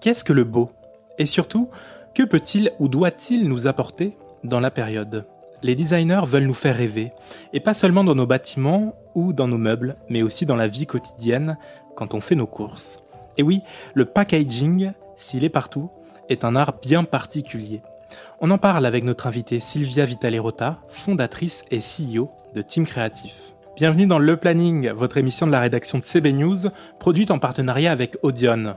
Qu'est-ce que le beau? Et surtout, que peut-il ou doit-il nous apporter dans la période? Les designers veulent nous faire rêver, et pas seulement dans nos bâtiments ou dans nos meubles, mais aussi dans la vie quotidienne quand on fait nos courses. Et oui, le packaging, s'il est partout, est un art bien particulier. On en parle avec notre invitée Sylvia Vitale-Rota, fondatrice et CEO de Team Créatif. Bienvenue dans Le Planning, votre émission de la rédaction de CB News, produite en partenariat avec Audion.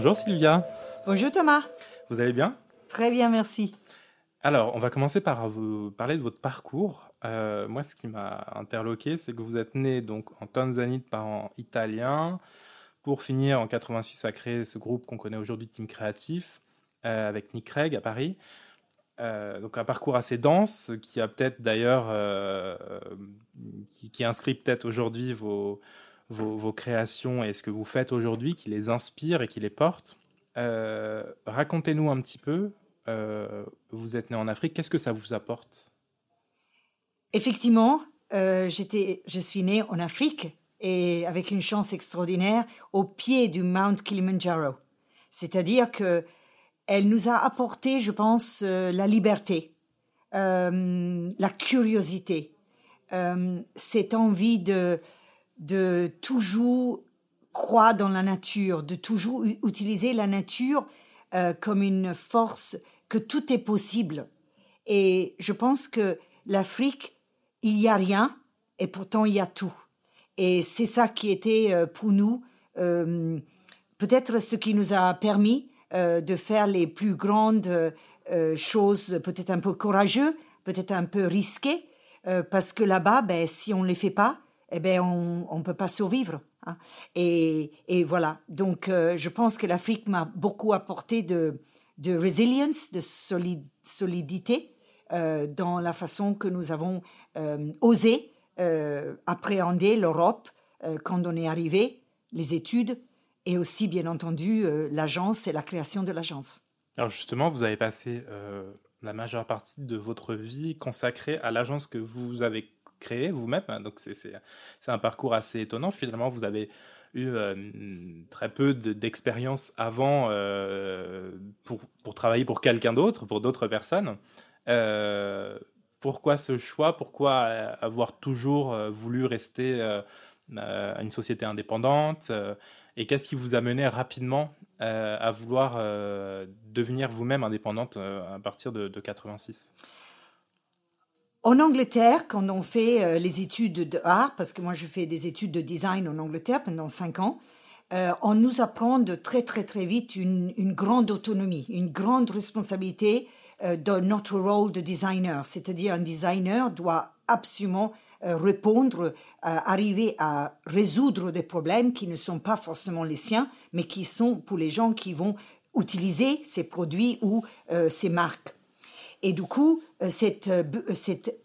Bonjour Sylvia. Bonjour Thomas. Vous allez bien? Très bien, merci. Alors, on va commencer par vous parler de votre parcours. Euh, moi, ce qui m'a interloqué, c'est que vous êtes né donc en Tanzanie de parents italiens, pour finir en 86 à créer ce groupe qu'on connaît aujourd'hui, Team Créatif, euh, avec Nick Craig à Paris. Euh, donc un parcours assez dense, qui a peut-être d'ailleurs, qui, qui, inscrit peut-être aujourd'hui vos, vos, créations et ce que vous faites aujourd'hui, qui les inspire et qui les porte. Racontez-nous un petit peu euh, vous êtes né en Afrique, qu'est-ce que ça vous apporte? Effectivement, euh, je suis né en Afrique et avec une chance extraordinaire au pied du Mount Kilimanjaro. C'est-à-dire que elle nous a apporté, je pense, euh, la liberté, euh, la curiosité, euh, cette envie de, de toujours croire dans la nature, de toujours utiliser la nature euh, comme une force que tout est possible. Et je pense que l'Afrique, il n'y a rien et pourtant il y a tout. Et c'est ça qui était euh, pour nous euh, peut-être ce qui nous a permis de faire les plus grandes choses, peut-être un peu courageux, peut-être un peu risquées, parce que là-bas, ben, si on ne les fait pas, eh ben, on ne peut pas survivre. Hein. Et, et, voilà. Donc, euh, je pense que l'Afrique m'a beaucoup apporté de, de résilience, de solid, solidité euh, dans la façon que nous avons euh, osé appréhender l'Europe quand on est arrivé, les études et aussi, bien entendu, l'agence et la création de l'agence. Alors justement, vous avez passé la majeure partie de votre vie consacrée à l'agence que vous avez créée vous-même. Donc c'est un parcours assez étonnant. Finalement, vous avez eu euh, très peu d'expérience avant euh, pour, pour, travailler pour quelqu'un d'autre, pour d'autres personnes. Euh, pourquoi ce choix? Pourquoi avoir toujours voulu rester à une société indépendante Et qu'est-ce qui vous a mené rapidement à vouloir devenir vous-même indépendante à partir de, de 86 en Angleterre, quand on fait euh, les études de art, parce que moi je fais des études de design en Angleterre pendant cinq ans, euh, on nous apprend de très très très vite une, grande autonomie, une grande responsabilité euh, de notre rôle de designer. C'est-à-dire un designer doit absolument euh, répondre, arriver à résoudre des problèmes qui ne sont pas forcément les siens, mais qui sont pour les gens qui vont utiliser ces produits ou ces marques. Et du coup, euh, cette, euh, cette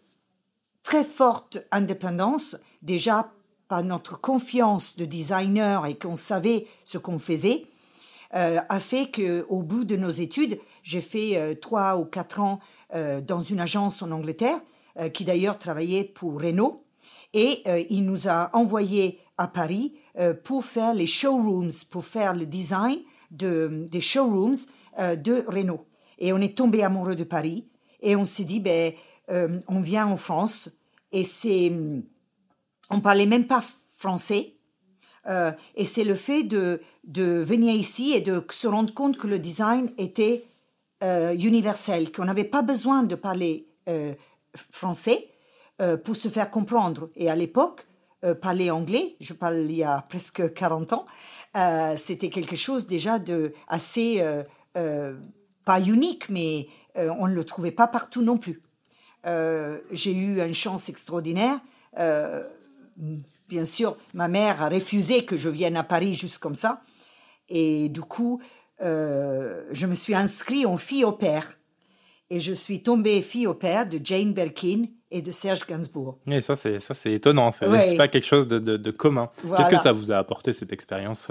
très forte indépendance, déjà par notre confiance de designer et qu'on savait ce qu'on faisait, euh, a fait qu'au bout de nos études, j'ai fait euh, trois ou quatre ans euh, dans une agence en Angleterre, euh, qui d'ailleurs travaillait pour Renault, et il nous a envoyés à Paris pour faire les showrooms, pour faire le design de, des showrooms de Renault. Et on est tombé amoureux de Paris et on s'est dit, ben, euh, on vient en France et c'est, on parlait même pas français. Euh, et c'est le fait de, de venir ici et de se rendre compte que le design était euh, universel, qu'on n'avait pas besoin de parler français pour se faire comprendre. Et à l'époque, parler anglais, je parle il y a presque 40 ans, c'était quelque chose déjà de assez, pas unique, mais euh, on ne le trouvait pas partout non plus. Euh, j'ai eu une chance extraordinaire. Euh, bien sûr, ma mère a refusé que je vienne à Paris juste comme ça. Et du coup, je me suis inscrite en fille au père. Et je suis tombée fille au père de Jane Birkin et de Serge Gainsbourg. Et ça, c'est ça, c'est étonnant. Ce n'est pas quelque chose de, de, commun. Qu'est-ce que ça vous a apporté cette expérience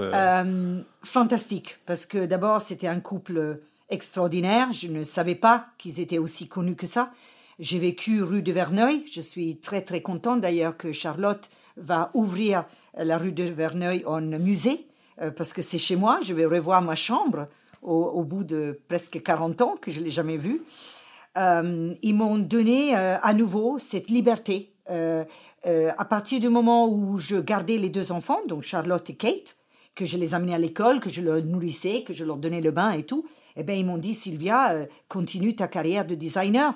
Fantastique, parce que d'abord, c'était un couple extraordinaire. Je ne savais pas qu'ils étaient aussi connus que ça. J'ai vécu rue de Verneuil. Je suis très très contente d'ailleurs que Charlotte va ouvrir la rue de Verneuil en musée euh, parce que c'est chez moi. Je vais revoir ma chambre au, bout de presque 40 ans que je l'ai jamais vue. Euh, ils m'ont donné euh, à nouveau cette liberté. à partir du moment où je gardais les deux enfants, donc Charlotte et Kate, que je les amenais à l'école, que je leur nourrissais, que je leur donnais le bain et tout, eh bien, ils m'ont dit, Sylvia, euh, continue ta carrière de designer.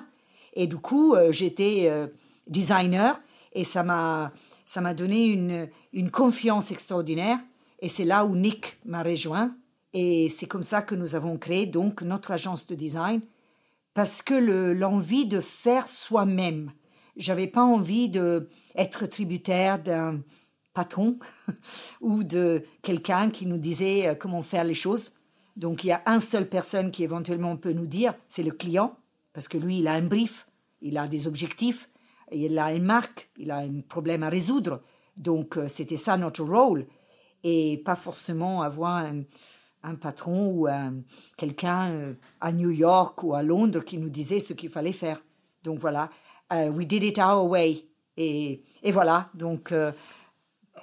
Et du coup, euh, j'étais euh, designer et ça m'a, ça m'a donné une, une confiance extraordinaire. Et c'est là où Nick m'a rejoint. Et c'est comme ça que nous avons créé donc notre agence de design parce que l'envie de faire soi-même. J'avais pas envie de être tributaire d'un patron ou de quelqu'un qui nous disait comment faire les choses. Donc il y a une seule personne qui éventuellement peut nous dire, c'est le client, parce que lui, il a un brief, il a des objectifs, il a une marque, il a un problème à résoudre. Donc euh, c'était ça notre rôle, et pas forcément avoir un, patron ou quelqu'un euh, à New York ou à Londres qui nous disait ce qu'il fallait faire. Donc voilà, uh, we did it our way. Et, et voilà, donc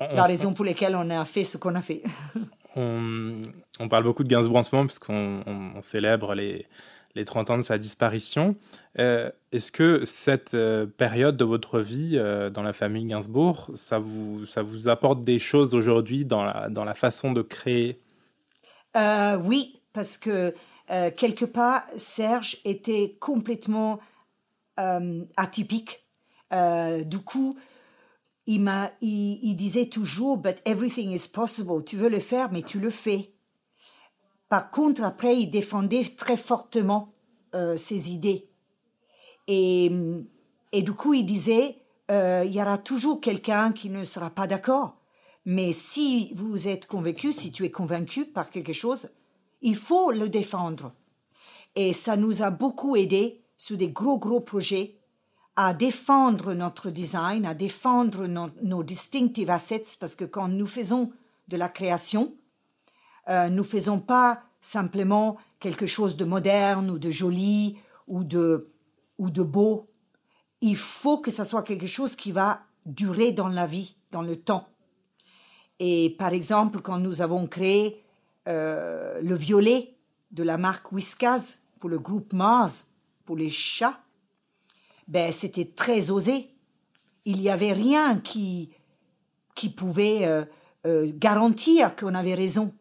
la raison pour laquelle on a fait ce qu'on a fait. on, parle beaucoup de Gainsbourg en ce moment puisqu'on on, célèbre les, les 30 ans de sa disparition. Euh, est-ce que cette euh, période de votre vie euh, dans la famille Gainsbourg, ça vous, ça vous apporte des choses aujourd'hui dans la, dans la façon de créer? Oui, parce que quelque part, Serge était complètement atypique. du coup, il, m'a, il, disait toujours, but everything is possible. Tu veux le faire, mais tu le fais. Par contre, après, il défendait très fortement euh, ses idées. Et, du coup, il disait, euh, il y aura toujours quelqu'un qui ne sera pas d'accord. Mais si vous êtes convaincu, si tu es convaincu par quelque chose, il faut le défendre. Et ça nous a beaucoup aidé sur des gros, gros projets à défendre notre design, à défendre nos, distinctive assets, parce que quand nous faisons de la création, euh, nous faisons pas simplement quelque chose de moderne ou de joli ou de, ou de beau. Il faut que ça soit quelque chose qui va durer dans la vie, dans le temps. Et par exemple, quand nous avons créé euh, le violet de la marque Whiskas pour le groupe Mars, pour les chats, ben, c'était très osé. Il n'y avait rien qui, qui pouvait euh, euh, garantir qu'on avait raison.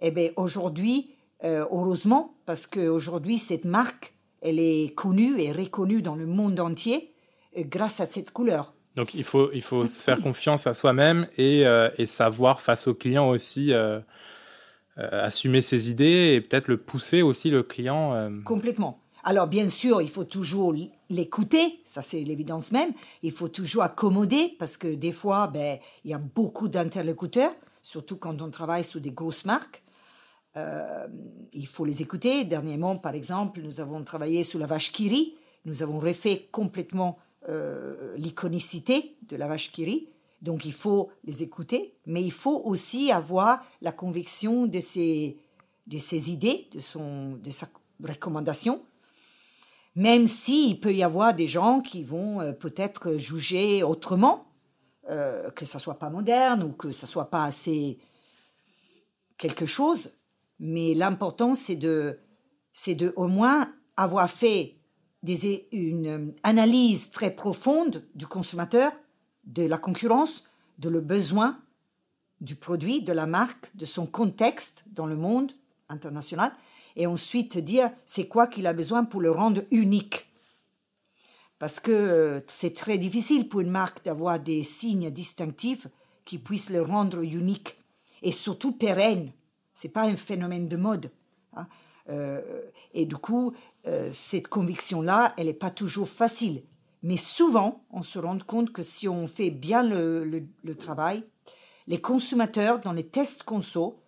Eh bien, aujourd'hui, euh, heureusement, parce qu'aujourd'hui, cette marque, elle est connue et reconnue dans le monde entier grâce à cette couleur. Donc, il faut, il faut se faire confiance à soi-même et, et, savoir, face au client aussi, assumer ses idées et peut-être le pousser aussi, le client. Complètement. Alors bien sûr, il faut toujours l'écouter, ça c'est l'évidence même. Il faut toujours accommoder parce que des fois, ben, il y a beaucoup d'interlocuteurs, surtout quand on travaille sous des grosses marques. Euh, il faut les écouter. Dernièrement, par exemple, nous avons travaillé sur la vache Kiri. Nous avons refait complètement euh, l'iconicité de la vache Kiri. Donc il faut les écouter, mais il faut aussi avoir la conviction de ses, de ses idées, de, son, de sa recommandation même s'il peut y avoir des gens qui vont euh, peut-être juger autrement, euh, que ça soit pas moderne ou que ça soit pas assez quelque chose. Mais l'important, c'est de, c'est de au moins avoir fait des, une analyse très profonde du consommateur, de la concurrence, de le besoin du produit, de la marque, de son contexte dans le monde international, et ensuite dire c'est quoi qu'il a besoin pour le rendre unique. Parce que euh, c'est très difficile pour une marque d'avoir des signes distinctifs qui puissent le rendre unique et surtout pérenne. C'est pas un phénomène de mode. Hein. Euh, et du coup, euh, cette conviction-là, elle n'est pas toujours facile. Mais souvent, on se rend compte que si on fait bien le, travail, les consommateurs, dans les tests conso,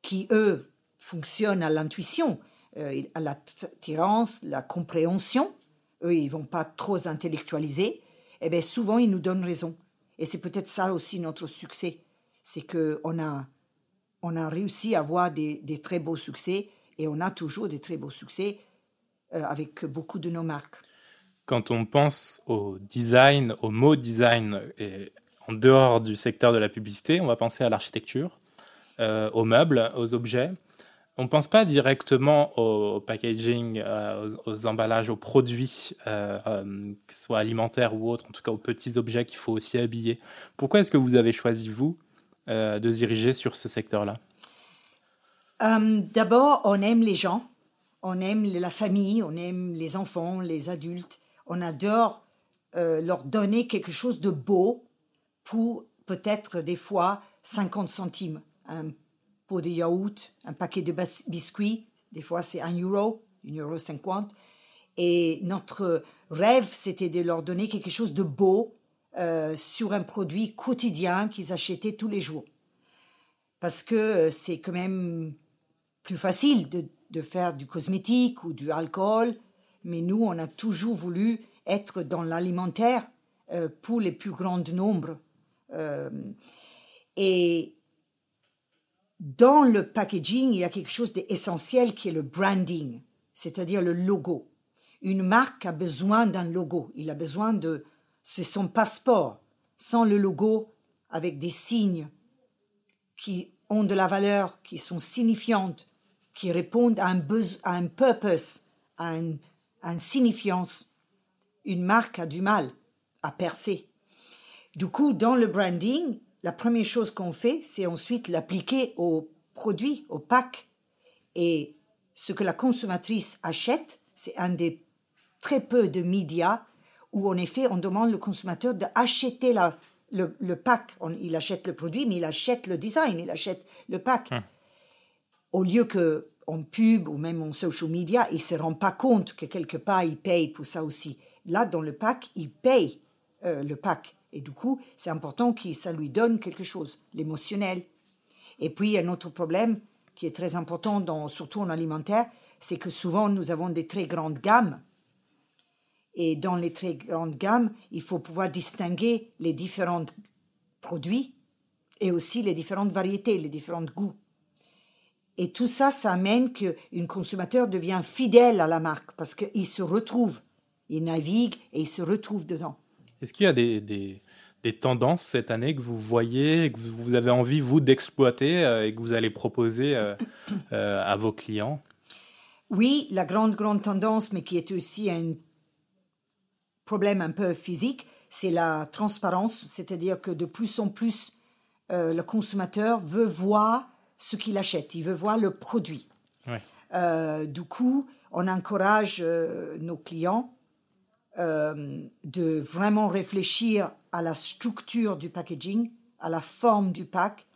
qui eux fonctionnent à l'intuition, euh, à l'attirance, la compréhension, eux, ils vont pas trop intellectualiser, eh bien souvent, ils nous donnent raison. Et c'est peut-être ça aussi notre succès. C'est qu'on a, on a réussi à avoir des, très beaux succès et on a toujours des très beaux succès euh, avec beaucoup de nos marques. Quand on pense au design, au mot design, en dehors du secteur de la publicité, on va penser à l'architecture, euh, aux meubles, aux objets. On pense pas directement au packaging, euh, aux, emballages, aux produits, que ce soit alimentaires ou autres, en tout cas aux petits objets qu'il faut aussi habiller. Pourquoi est-ce que vous avez choisi, vous, de diriger sur ce secteur-là? D'abord, on aime les gens on aime la famille, on aime les enfants, les adultes. On adore euh, leur donner quelque chose de beau pour peut-être des fois 50 centimes. Un de yaourt, un paquet de biscuits, des fois c'est un euro, 1 euro 50. Et notre rêve, c'était de leur donner quelque chose de beau euh, sur un produit quotidien qu'ils achetaient tous les jours. Parce que euh, c'est quand même plus facile de de faire du cosmétique ou du alcool, mais nous, on a toujours voulu être dans l'alimentaire euh, pour les plus grands nombres. Et dans le packaging, il y a quelque chose d'essentiel qui est le branding, c'est-à-dire le logo. Une marque a besoin d'un logo, il a besoin de... C'est son passeport. Sans le logo, avec des signes qui ont de la valeur, qui sont signifiantes, qui répondent à un, besoin, à un purpose, à, une signifiance. Une marque a du mal à percer. Du coup, dans le branding, la première chose qu'on fait, c'est ensuite l'appliquer au produit, au pack. Et ce que la consommatrice achète, c'est un des très peu de médias où, en effet, on demande au consommateur d'acheter le, le, pack. il achète le produit, mais il achète le design, il achète le pack. Hum au lieu que en pub ou même en social media, il se rend pas compte que quelque part il paye pour ça aussi. Là, dans le pack, il paye euh, le pack. Et du coup, c'est important que ça lui donne quelque chose, l'émotionnel. Et puis, un autre problème qui est très important, dans, surtout en alimentaire, c'est que souvent nous avons des très grandes gammes. Et dans les très grandes gammes, il faut pouvoir distinguer les différents produits et aussi les différentes variétés, les différents goûts. Et tout ça, ça amène qu'un consommateur devient fidèle à la marque parce qu'il se retrouve, il navigue et il se retrouve dedans. Est-ce qu'il y a des, des, tendances cette année que vous voyez, que vous avez envie, vous, d'exploiter euh, et que vous allez proposer euh, euh, à vos clients? Oui, la grande, grande tendance, mais qui est aussi un problème un peu physique, c'est la transparence, c'est-à-dire que de plus en plus, le consommateur veut voir ce qu'il achète, il veut voir le produit. Du coup, on encourage nos clients euh, de vraiment réfléchir à la structure du packaging, à la forme du pack,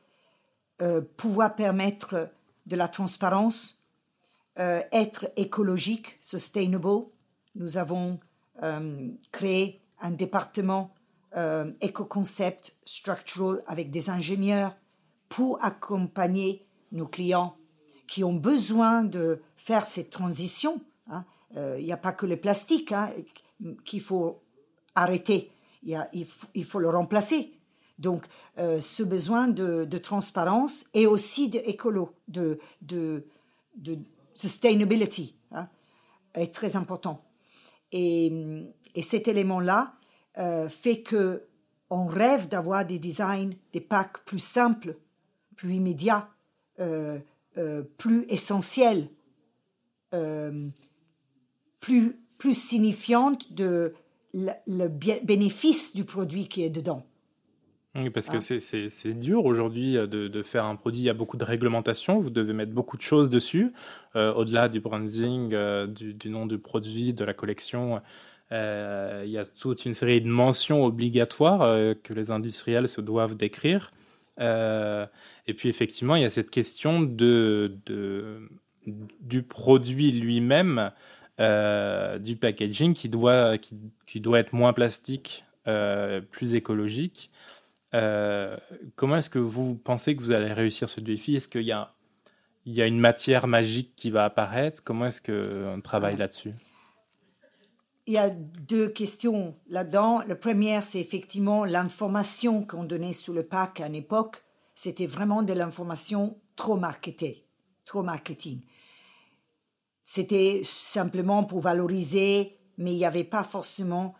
pouvoir permettre de la transparence, être écologique, sustainable. Nous avons créé un département éco-concept structural avec des ingénieurs pour accompagner nos clients qui ont besoin de faire cette transition. Hein. Euh, il n'y a pas que le plastique hein, qu'il faut arrêter, il, faut, le remplacer. Donc, euh, ce besoin de, transparence et aussi d'écolo, de, de, de, sustainability hein, est très important. Et, et cet élément-là euh, fait que on rêve d'avoir des designs, des packs plus simples plus immédiat, euh, plus essentiel, euh, plus, plus signifiante de le, bénéfice du produit qui est dedans. Oui, parce que hein? c'est dur aujourd'hui de, de, faire un produit. Il y a beaucoup de réglementations. Vous devez mettre beaucoup de choses dessus, au-delà du branding, du, du, nom du produit, de la collection. il y a toute une série de mentions obligatoires que les industriels se doivent d'écrire. Euh, et puis effectivement, il y a cette question de, de du produit lui-même du packaging qui doit, qui, doit être moins plastique, plus écologique. comment est-ce que vous pensez que vous allez réussir ce défi? Est-ce qu'il y a, il y a une matière magique qui va apparaître? Comment est-ce qu'on travaille là-dessus? Il y a deux questions là-dedans. La première, c'est effectivement l'information qu'on donnait sous le pack à une époque. C'était vraiment de l'information trop marketée, trop marketing. C'était simplement pour valoriser, mais il n'y avait pas forcément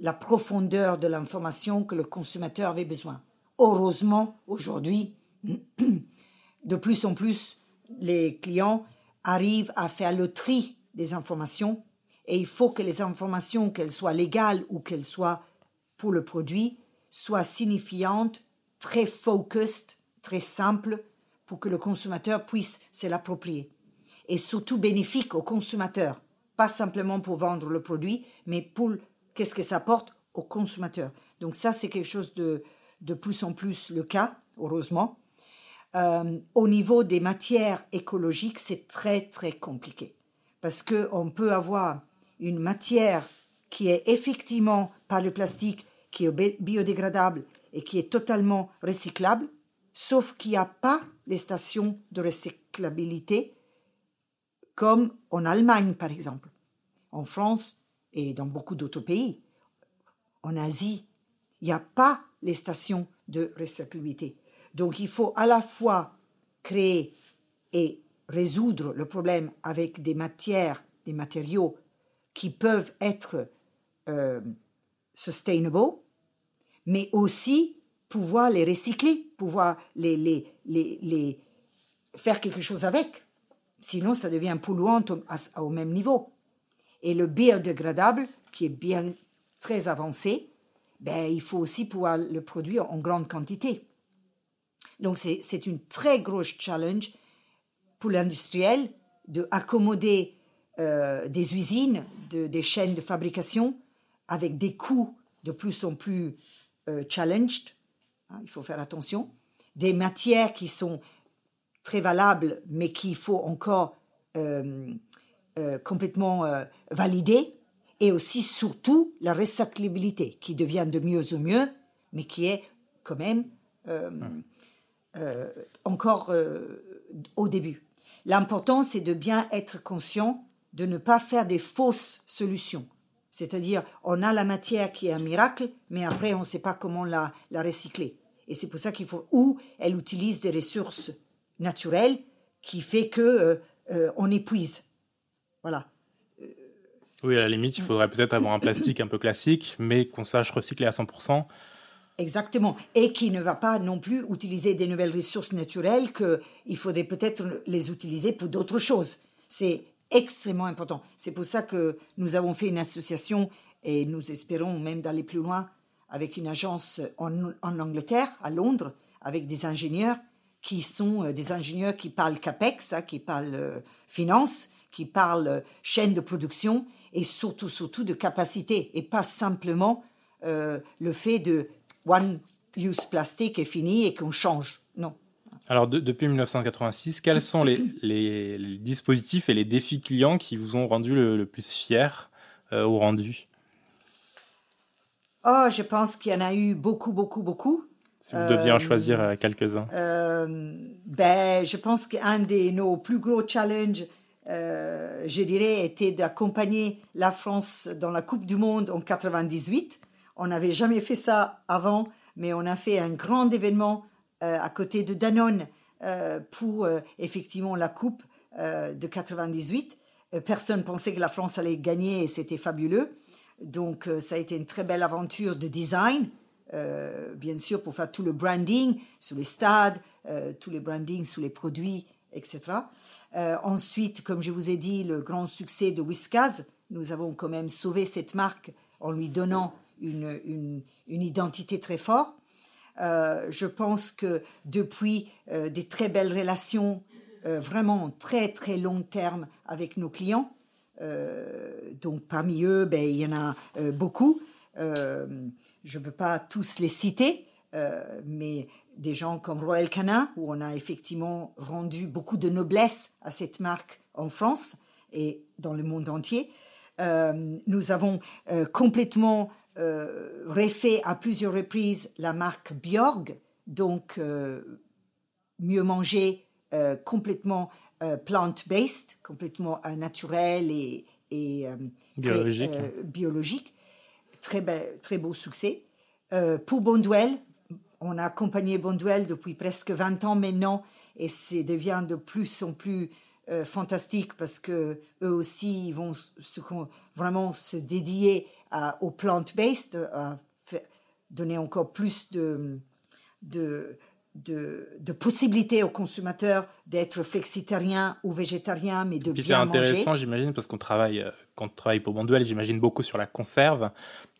la profondeur de l'information que le consommateur avait besoin. Heureusement, aujourd'hui, de plus en plus, les clients arrivent à faire le tri des informations et il faut que les informations, qu'elles soient légales ou qu'elles soient pour le produit, soient signifiantes, très focused, très simples, pour que le consommateur puisse se l'approprier. Et surtout bénéfique au consommateur, pas simplement pour vendre le produit, mais pour qu'est-ce que ça apporte au consommateur. Donc ça, c'est quelque chose de, de plus en plus le cas, heureusement. Euh, au niveau des matières écologiques, c'est très très compliqué parce que on peut avoir une matière qui est effectivement pas le plastique, qui est biodégradable et qui est totalement recyclable, sauf qu'il n'y a pas les stations de recyclabilité comme en Allemagne par exemple, en France et dans beaucoup d'autres pays. En Asie, il n'y a pas les stations de recyclabilité. Donc il faut à la fois créer et résoudre le problème avec des matières, des matériaux qui peuvent être euh, sustainable, mais aussi pouvoir les recycler, pouvoir les, faire quelque chose avec. Sinon, ça devient polluant au, même niveau. Et le biodégradable, qui est bien très avancé, ben, il faut aussi pouvoir le produire en grande quantité. Donc, c'est une très grosse challenge pour l'industriel de accommoder euh, des usines, des chaînes de fabrication avec des coûts de plus en plus euh, challenged, hein, il faut faire attention, des matières qui sont très valables mais qu'il faut encore euh, complètement valider, et aussi surtout la recyclabilité qui devient de mieux en mieux, mais qui est quand même encore au début. L'important, c'est de bien être conscient de ne pas faire des fausses solutions. C'est-à-dire, on a la matière qui est un miracle, mais après, on ne sait pas comment la, la recycler. Et c'est pour ça qu'il faut, ou elle utilise des ressources naturelles qui fait que euh, euh, on épuise. Voilà. Oui, à la limite, il faudrait peut-être avoir un plastique un peu classique, mais qu'on sache recycler à 100%. Exactement. Et qui ne va pas non plus utiliser des nouvelles ressources naturelles qu'il faudrait peut-être les utiliser pour d'autres choses. C'est extrêmement important. C'est pour ça que nous avons fait une association et nous espérons même d'aller plus loin avec une agence en, Angleterre, à Londres, avec des ingénieurs qui sont euh, des ingénieurs qui parlent CAPEX, hein, qui parlent euh, finance, qui parlent euh, chaîne de production et surtout, surtout de capacité et pas simplement le fait de one use plastique est fini et qu'on change. Non. Alors, depuis 1986, quels sont les, dispositifs et les défis clients qui vous ont rendu le, plus fier euh, au rendu? Oh, je pense qu'il y en a eu beaucoup, beaucoup, beaucoup. Si vous deviez en euh, choisir euh, quelques-uns. ben, je pense qu'un de nos plus gros challenges, je dirais, était d'accompagner la France dans la Coupe du Monde en 98. On n'avait jamais fait ça avant, mais on a fait un grand événement euh, à côté de Danone euh, pour euh, effectivement la coupe de 98. personne pensait que la France allait gagner et c'était fabuleux. Donc ça a été une très belle aventure de design, bien sûr pour faire tout le branding sur les stades, tous les brandings sur les produits, etc. ensuite, comme je vous ai dit, le grand succès de Whiskas. Nous avons quand même sauvé cette marque en lui donnant une, une, identité très forte. Euh, je pense que depuis euh, des très belles relations, euh, vraiment très très long terme avec nos clients, donc parmi eux, ben, il y en a beaucoup. Je ne peux pas tous les citer, mais des gens comme Royal Canin, où on a effectivement rendu beaucoup de noblesse à cette marque en France, et dans le monde entier. nous avons complètement refait à plusieurs reprises la marque Bjorg, donc mieux manger complètement plant-based, complètement naturel et, et biologique. biologique. Très, très beau succès. pour Bonduel, on a accompagné Bonduel depuis presque 20 ans maintenant et ça devient de plus en plus euh, fantastique parce que eux aussi ils vont se, vraiment se dédier au plant-based, à donner encore plus de, de, possibilités aux consommateurs d'être flexitariens ou végétariens, mais de bien manger. C'est intéressant, j'imagine, parce qu'on travaille, euh, quand on travaille pour Bonduel, j'imagine beaucoup sur la conserve,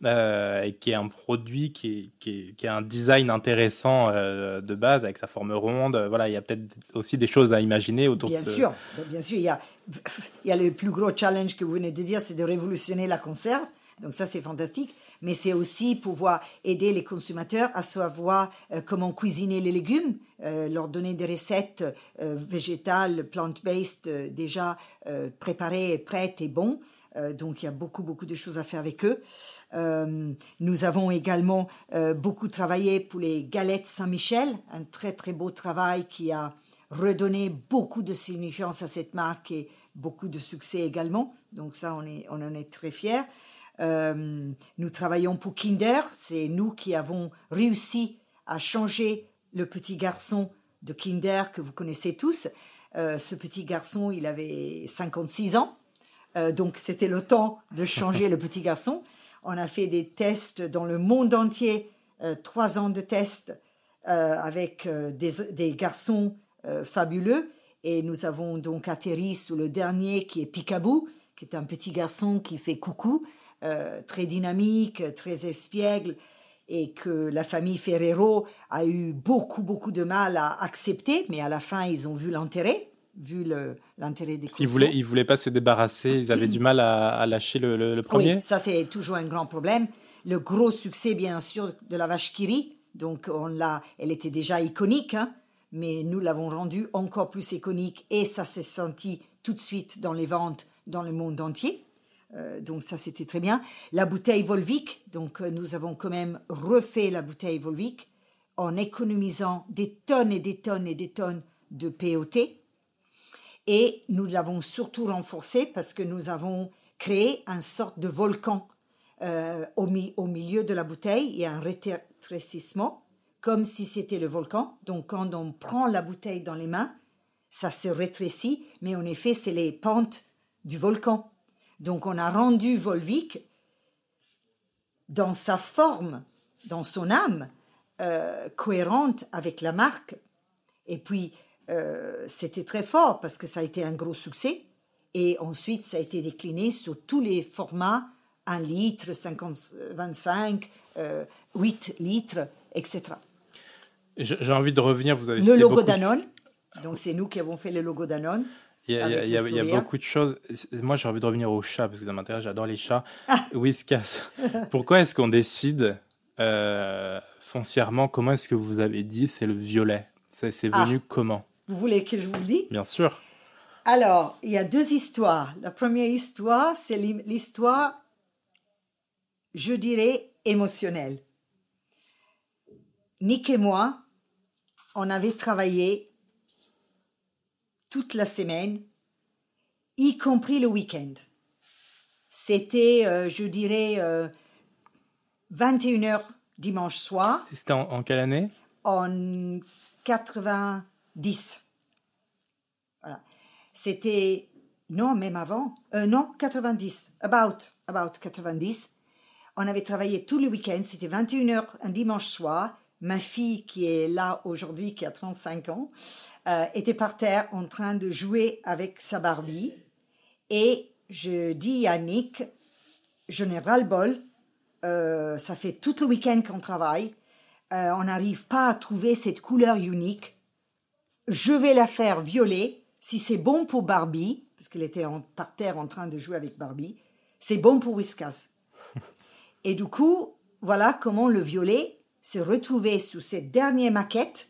euh, et qui est un produit qui, qui, qui a un design intéressant euh, de base, avec sa forme ronde. Voilà, il y a peut-être aussi des choses à imaginer autour bien de ce... Sûr, bien sûr, il y a, il y a le plus gros challenge que vous venez de dire, c'est de révolutionner la conserve. Donc ça, c'est fantastique mais c'est aussi pouvoir aider les consommateurs à savoir euh, comment cuisiner les légumes, euh, leur donner des recettes euh, végétales, plant-based déjà préparées, prêtes et bons. donc il y a beaucoup, beaucoup de choses à faire avec eux. nous avons également beaucoup travaillé pour les galettes Saint-Michel, un très, très beau travail qui a redonné beaucoup de signifiance à cette marque et beaucoup de succès également. Donc ça, on, on en est très fiers. Euh, nous travaillons pour Kinder. C'est nous qui avons réussi à changer le petit garçon de Kinder que vous connaissez tous. Euh, ce petit garçon, il avait 56 ans. Euh, donc c'était le temps de changer le petit garçon. On a fait des tests dans le monde entier, trois ans de tests avec des, garçons fabuleux. Et nous avons donc atterri sous le dernier qui est Picaboo, qui est un petit garçon qui fait coucou. Euh, très dynamique, très espiègle, et que la famille Ferrero a eu beaucoup, beaucoup de mal à accepter, mais à la fin, ils ont vu l'intérêt, vu l'intérêt des Ils voulaient, ils voulaient pas se débarrasser, ils avaient du mal à, lâcher le, premier Oui, ça c'est toujours un grand problème. Le gros succès, bien sûr, de la vache Kiri, donc on l'a, elle était déjà iconique, hein, mais nous l'avons rendue encore plus iconique et ça s'est senti tout de suite dans les ventes dans le monde entier. Euh, donc ça, c'était très bien. La bouteille Volvic, donc euh, nous avons quand même refait la bouteille Volvic en économisant des tonnes et des tonnes et des tonnes de POT. Et nous l'avons surtout renforcé parce que nous avons créé une sorte de volcan euh, au, au, milieu de la bouteille. Il y a un rétrécissement, comme si c'était le volcan. Donc quand on prend la bouteille dans les mains, ça se rétrécit, mais en effet, c'est les pentes du volcan. Donc on a rendu Volvic dans sa forme, dans son âme, euh, cohérente avec la marque. Et puis, euh, c'était très fort parce que ça a été un gros succès. Et ensuite, ça a été décliné sur tous les formats, 1 litre, 50, 25, 8 litres, etc. J'ai envie de revenir, vous avez Le logo Danone, donc c'est nous qui avons fait le logo Danone. Il y, a, beaucoup de choses. Moi, j'ai envie de revenir au chat parce que ça m'intéresse. J'adore les chats. Ah. Whiskas. Pourquoi est-ce qu'on décide euh, foncièrement Comment est-ce que vous avez dit c'est le violet? C'est venu ah. comment? Vous voulez que je vous le dise? Bien sûr. Alors, il y a deux histoires. La première histoire, c'est l'histoire, je dirais, émotionnelle. Nick et moi, on avait travaillé toute la semaine, y compris le week-end. C'était, euh, je dirais, 21h euh, dimanche soir. C'était en, quelle année? En 90. Voilà. C'était, non, même avant, euh, non, 90, about, about 90. On avait travaillé tout le week-end, c'était 21h un dimanche soir. Ma fille, qui est là aujourd'hui, qui a 35 ans, euh, était par terre en train de jouer avec sa Barbie. Et je dis à Nick, je n'ai ras le bol, euh, ça fait tout le week-end qu'on travaille, euh, on n'arrive pas à trouver cette couleur unique. Je vais la faire violet. Si c'est bon pour Barbie, parce qu'elle était en, par terre en train de jouer avec Barbie, c'est bon pour Whiskas. Et du coup, voilà comment le violet s'est retrouvé sous cette dernière maquette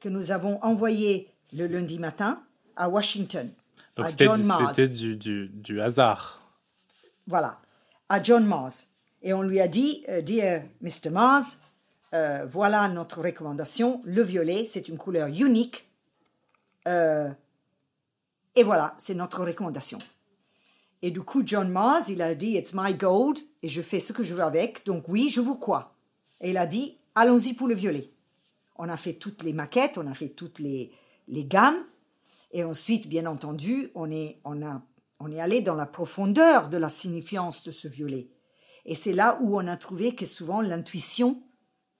que nous avons envoyé le lundi matin à Washington. Donc c'était du, du hasard. Voilà, à John Mars. Et on lui a dit, euh, Dear Mr. Mars, euh, voilà notre recommandation. Le violet, c'est une couleur unique. Euh, et voilà, c'est notre recommandation. Et du coup, John Mars, il a dit, It's my gold, et je fais ce que je veux avec, donc oui, je vous crois. Et il a dit, allons-y pour le violet. On a fait toutes les maquettes, on a fait toutes les, gammes, et ensuite, bien entendu, on est, on, a, on est allé dans la profondeur de la signifiance de ce violet. Et c'est là où on a trouvé que souvent l'intuition,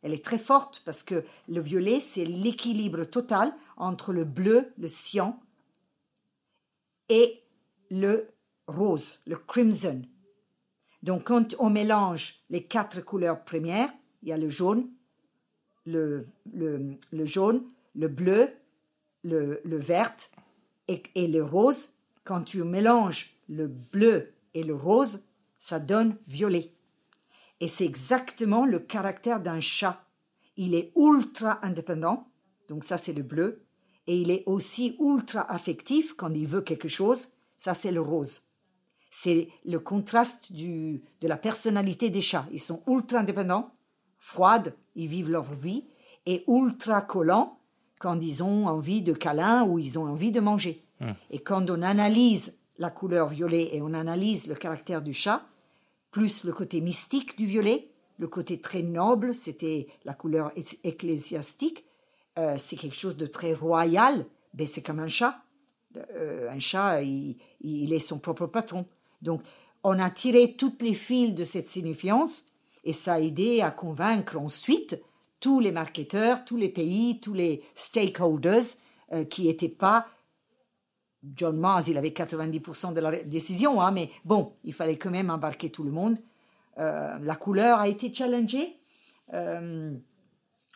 elle est très forte, parce que le violet, c'est l'équilibre total entre le bleu, le cyan, et le rose, le crimson. Donc quand on mélange les quatre couleurs premières, il y a le jaune, le, le, le jaune, le bleu, le, le vert et, et le rose. Quand tu mélanges le bleu et le rose, ça donne violet. Et c'est exactement le caractère d'un chat. Il est ultra indépendant, donc ça c'est le bleu, et il est aussi ultra affectif quand il veut quelque chose, ça c'est le rose. C'est le contraste du, de la personnalité des chats. Ils sont ultra indépendants, froides, ils vivent leur vie, et ultra collants quand ils ont envie de câlin ou ils ont envie de manger. Et quand on analyse la couleur violet et on analyse le caractère du chat, plus le côté mystique du violet, le côté très noble, c'était la couleur ecclésiastique, euh, c'est quelque chose de très royal, ben c'est comme un chat. Euh, un chat, il, il est son propre patron. Donc, on a tiré toutes les fils de cette signifiance et ça a aidé à convaincre ensuite tous les marketeurs, tous les pays, tous les stakeholders euh, qui n'étaient pas John Mars, il avait 90% de la décision, hein, mais bon, il fallait quand même embarquer tout le monde. Euh, la couleur a été challengée. Euh,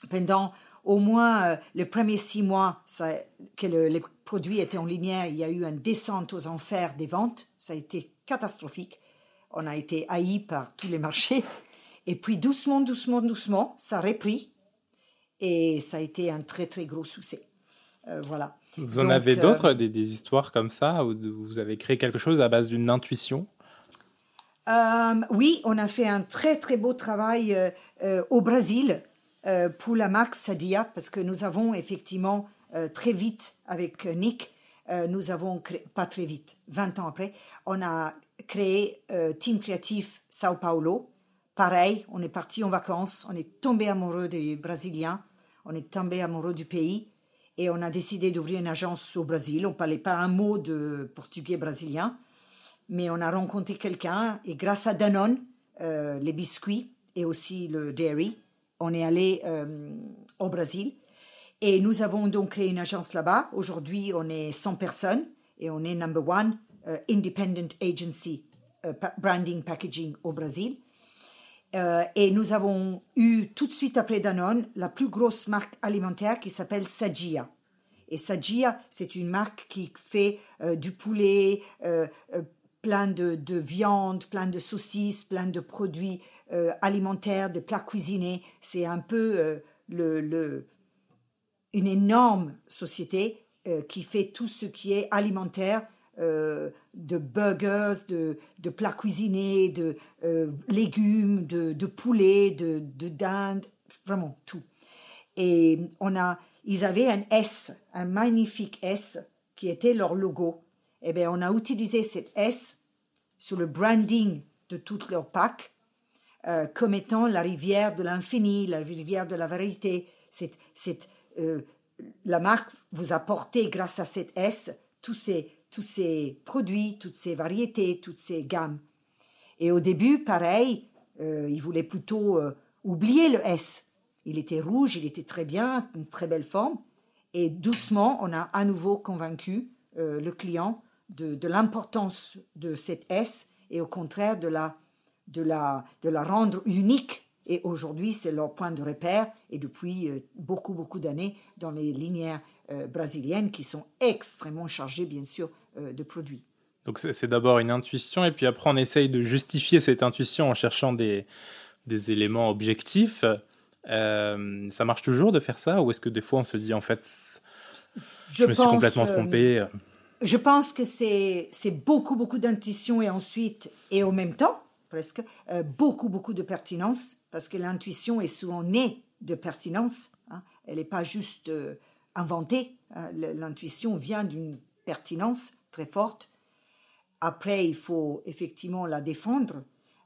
pendant au moins les premiers six mois que le, les produits étaient en ligne, il y a eu une descente aux enfers des ventes. Ça a été catastrophique. On a été haïs par tous les marchés. Et puis doucement, doucement, doucement, ça a repris. Et ça a été un très, très gros succès. Euh, voilà. Vous en Donc, avez euh, d'autres, des, des histoires comme ça, où vous avez créé quelque chose à base d'une intuition? Euh, oui, on a fait un très très beau travail au Brésil pour la marque Sadia parce que nous avons effectivement très vite avec Nick, nous avons créé, pas très vite, 20 ans après, on a créé Team Créatif Sao Paulo. Pareil, on est parti en vacances, on est tombé amoureux des Brésiliens, on est tombé amoureux du pays et on a décidé d'ouvrir une agence au Brésil. On parlait pas un mot de portugais brésilien mais on a rencontré quelqu'un et grâce à Danone, euh, les biscuits et aussi le dairy, on est allé euh, au Brésil et nous avons donc créé une agence là-bas. Aujourd'hui, on est 100 personnes et on est number one euh, independent agency branding packaging au Brésil. Euh, et nous avons eu tout de suite après Danone la plus grosse marque alimentaire qui s'appelle Sagia. Et Sagia, c'est une marque qui fait euh, du poulet, euh, plein de, de viande, plein de saucisses, plein de produits alimentaires, de plats cuisinés. C'est un peu une énorme société qui fait tout ce qui est alimentaire, euh, de burgers, de, de plats cuisinés, de euh, légumes, de, de poulet, de, de dinde, vraiment tout. Et on a, ils avaient un S, un magnifique S qui était leur logo. Eh bien, on a utilisé cet S sur le branding de toutes leurs packs euh, comme étant la rivière de l'infini, la rivière de la vérité. La marque vous a porté, grâce à cette S, tous ces, tous ces produits, toutes ces variétés, toutes ces gammes. Et au début, pareil, euh, il voulait plutôt euh, oublier le S. Il était rouge, il était très bien, une très belle forme. Et doucement, on a à nouveau convaincu euh, le client de, l'importance de cette S et au contraire de la, de la, rendre unique. Et aujourd'hui, c'est leur point de repère et depuis euh, beaucoup, beaucoup d'années dans les euh, brésiliennes qui sont extrêmement chargées, bien sûr, de produits. Donc c'est d'abord une intuition, et puis après on essaye de justifier cette intuition en cherchant des, des éléments objectifs. Euh, ça marche toujours de faire ça, ou est-ce que des fois on se dit en fait je, me suis complètement euh, trompé je pense que c'est beaucoup, beaucoup d'intuition et ensuite, et au même temps, presque, euh, beaucoup, beaucoup de pertinence, parce que l'intuition est souvent née de pertinence. hein. Elle n'est pas juste euh, inventée. hein. L'intuition vient d'une pertinence très forte. Après, il faut effectivement la défendre.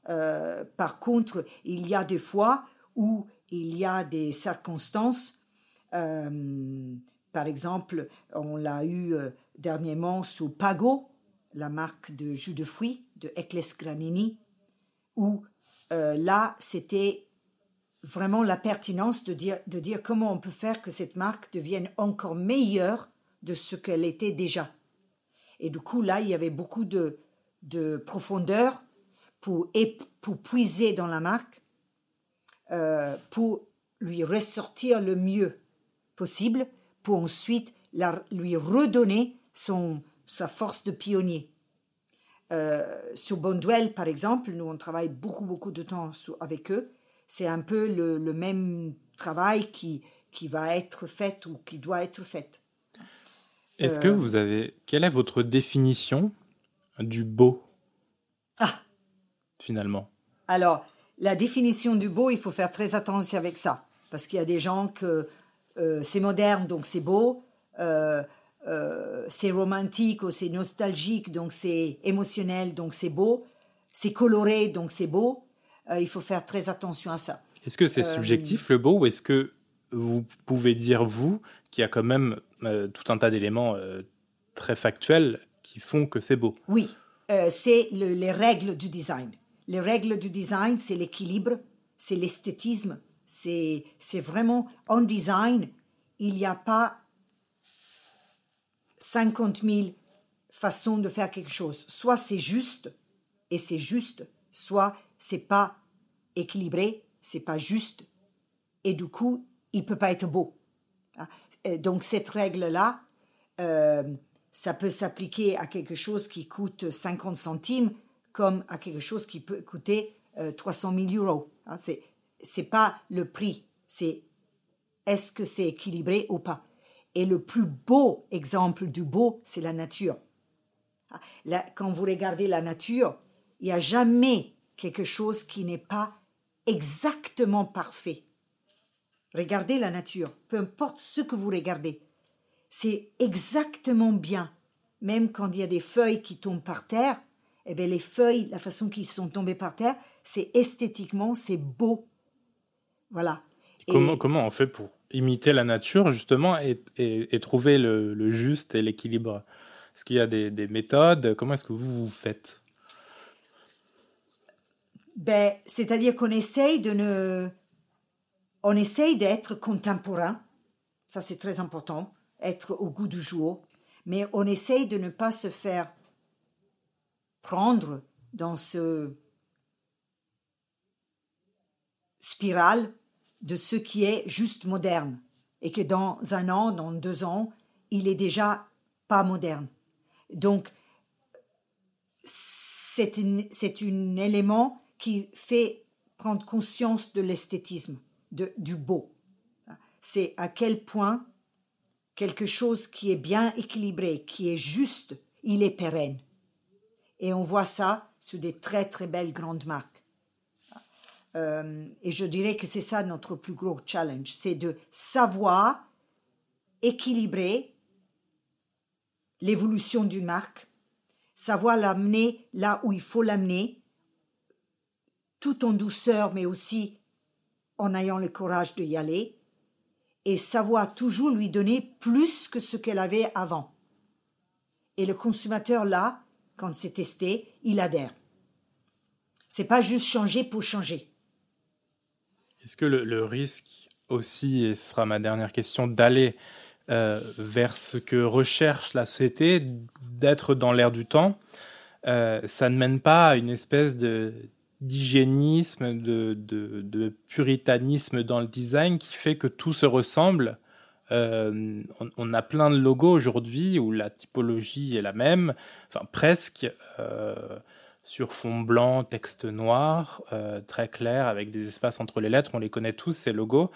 Euh, par contre, il y a des fois où il y a des circonstances. euh, par exemple, on l'a eu euh, dernièrement sous Pago, la marque de jus de fruits de Eccles Granini, où là, c'était vraiment la pertinence de dire comment on peut faire que cette marque devienne encore meilleure de ce qu'elle était déjà. Et du coup, là, il y avait beaucoup de, de profondeur pour, pour puiser dans la marque, euh, pour lui ressortir le mieux possible, pour ensuite la- lui redonner son, sa force de pionnier. Euh, sur Bonduel, par exemple, nous on travaille beaucoup, beaucoup de temps avec eux. C'est un peu le, le même travail qui, qui va être fait ou qui doit être fait. Est-ce que Euh. vous avez. Quelle est votre définition du beau Ah, finalement? Alors, la définition du beau, il faut faire très attention avec ça. Parce qu'il y a des gens que euh, c'est moderne, donc c'est beau. euh, c'est romantique ou c'est nostalgique, donc c'est émotionnel, donc c'est beau. C'est coloré, donc c'est beau. Il faut faire très attention à ça. Est-ce que c'est subjectif le beau ou est-ce que vous pouvez dire, vous, qu'il y a quand même tout un tas d'éléments euh, très factuels qui font que c'est beau Oui, euh, c'est le- les règles du design. Les règles du design, c'est l'équilibre, c'est l'esthétisme, c'est c'est vraiment en design, il n'y a pas 50 000 façons de faire quelque chose. Soit c'est juste et c'est juste, soit c'est pas équilibré, c'est pas juste et du coup, il peut pas être beau. Euh, Donc cette règle-là, euh, ça peut s'appliquer à quelque chose qui coûte 50 centimes comme à quelque chose qui peut coûter euh, 300 000 euros. Hein. C'est pas le prix, c'est est-ce que c'est équilibré ou pas. Et le plus beau exemple du beau, c'est la nature. Ah, quand vous regardez la nature, il n'y a jamais quelque chose qui n'est pas exactement parfait. Regardez la nature, peu importe ce que vous regardez, c'est exactement bien. Même quand il y a des feuilles qui tombent par terre, eh bien les feuilles, la façon qu'ils sont tombées par terre, c'est esthétiquement, c'est beau. Voilà. Et- comment, comment on fait pour imiter la nature, justement, et, et- et trouver le, le juste et l'équilibre? Est-ce qu'il y a des, des méthodes? Comment est-ce que vous vous faites? Ben, c'est-à-dire qu'on essaye de ne, on essaye d'être contemporain. Ça, c'est très important. Être au goût du jour. Mais on essaye de ne pas se faire prendre dans ce spirale de ce qui est juste moderne. Et que dans un an, dans deux ans, il est déjà pas moderne. Donc, c'est un c'est un élément qui fait prendre conscience de l'esthétisme, du beau. C'est à quel point quelque chose qui est bien équilibré, qui est juste, il est pérenne. Et on voit ça sur des très très belles grandes marques. Euh, et je dirais que c'est ça notre plus gros challenge, c'est de savoir équilibrer l'évolution d'une marque, savoir l'amener là où il faut l'amener, tout en douceur, mais aussi en ayant le courage de y aller, et savoir toujours lui donner plus que ce qu'elle avait avant. Et le consommateur, là, quand c'est testé, il adhère. C'est pas juste changer pour changer. Est-ce que le, le risque aussi, et ce sera ma dernière question, d'aller euh, vers ce que recherche la société, d'être dans l'air du temps, euh, ça ne mène pas à une espèce de d'hygiénisme, de, puritanisme dans le design qui fait que tout se ressemble. Euh, on, a plein de logos aujourd'hui où la typologie est la même, enfin presque, euh, sur fond blanc, texte noir, euh, très clair, avec des espaces entre les lettres. On les connaît tous, ces logos.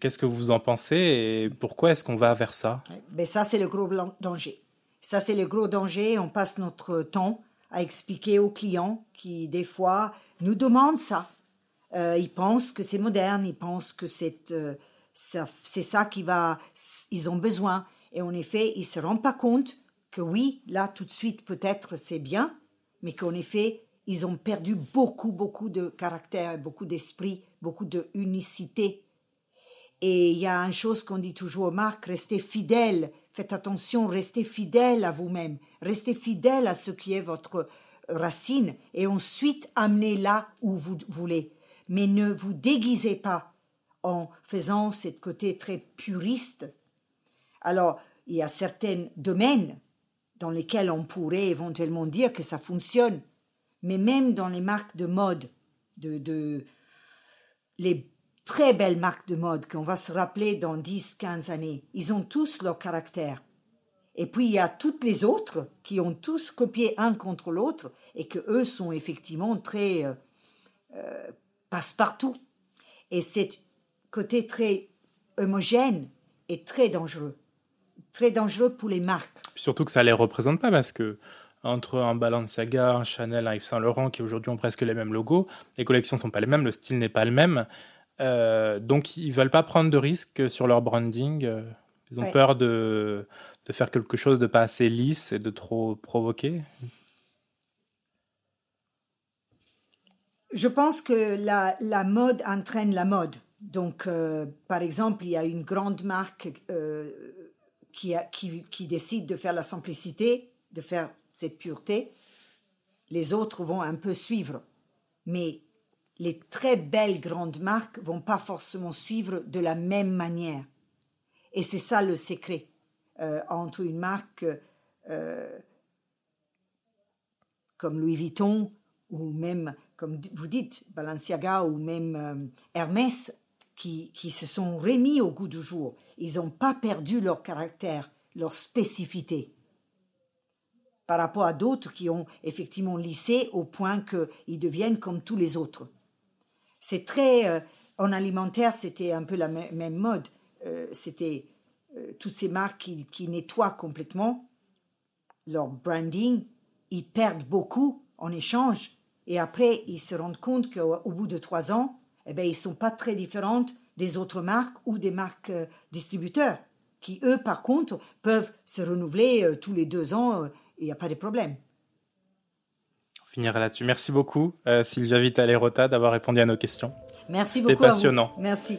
Qu'est-ce que vous en pensez et pourquoi est-ce qu'on va vers ça? Mais ça, c'est le gros danger. Ça, c'est le gros danger. On passe notre temps à expliquer aux clients qui, des fois, nous demandent ça. Euh, ils pensent que c'est moderne, ils pensent que c'est euh, ça, ça qui va, ils ont besoin. Et en effet, ils se rendent pas compte que oui, là, tout de suite, peut-être c'est bien, mais qu'en effet, ils ont perdu beaucoup, beaucoup de caractère, beaucoup d'esprit, beaucoup de unicité. Et il y a une chose qu'on dit toujours aux marques, restez fidèles, faites attention, restez fidèles à vous-même, restez fidèles à ce qui est votre racine, et ensuite amenez là où vous voulez. Mais ne vous déguisez pas en faisant ce côté très puriste. Alors, il y a certains domaines dans lesquels on pourrait éventuellement dire que ça fonctionne, mais même dans les marques de mode, de, de les très belles marques de mode qu'on va se rappeler dans 10, 15 années, ils ont tous leur caractère. Et puis il y a toutes les autres qui ont tous copié un contre l'autre et que eux sont effectivement très euh, euh, passe-partout. Et c'est côté très homogène et très dangereux. Très dangereux pour les marques. Surtout que ça ne les représente pas parce que entre un Balenciaga, un Chanel, un Yves Saint Laurent qui aujourd'hui ont presque les mêmes logos, les collections sont pas les mêmes, le style n'est pas le même. Euh, donc ils veulent pas prendre de risques sur leur branding. Euh, ils ont peur de, de faire quelque chose de pas assez lisse et de trop provoquer. Je pense que la, la mode entraîne la mode. Donc, euh, par exemple, il y a une grande marque qui, a, qui, qui décide de faire la simplicité, de faire cette pureté, les autres vont un peu suivre. Mais les très belles grandes marques vont pas forcément suivre de la même manière. Et c'est ça le secret euh, entre une marque euh, comme Louis Vuitton ou même, comme vous dites, Balenciaga ou même euh, Hermès, qui, qui se sont remis au goût du jour. Ils n'ont pas perdu leur caractère, leur spécificité par rapport à d'autres qui ont effectivement lissé au point qu'ils deviennent comme tous les autres. C'est très... Euh, en alimentaire, c'était un peu la même mode. Euh, c'était euh, toutes ces marques qui, nettoient complètement leur branding, ils perdent beaucoup en échange et après ils se rendent compte qu'au bout de trois ans, eh ben, ils ne sont pas très différentes des autres marques ou des marques distributeurs qui, eux, par contre, peuvent se renouveler tous les deux ans il n'y a pas de problème. Là-dessus. Merci beaucoup, euh, Sylvia Vitale-Rota, d'avoir répondu à nos questions. Merci beaucoup. C'était passionnant. Merci.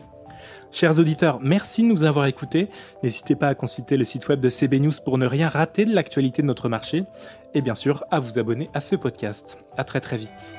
Chers auditeurs, merci de nous avoir écoutés. N'hésitez pas à consulter le site web de CB News pour ne rien rater de l'actualité de notre marché et bien sûr à vous abonner à ce podcast. À très très vite.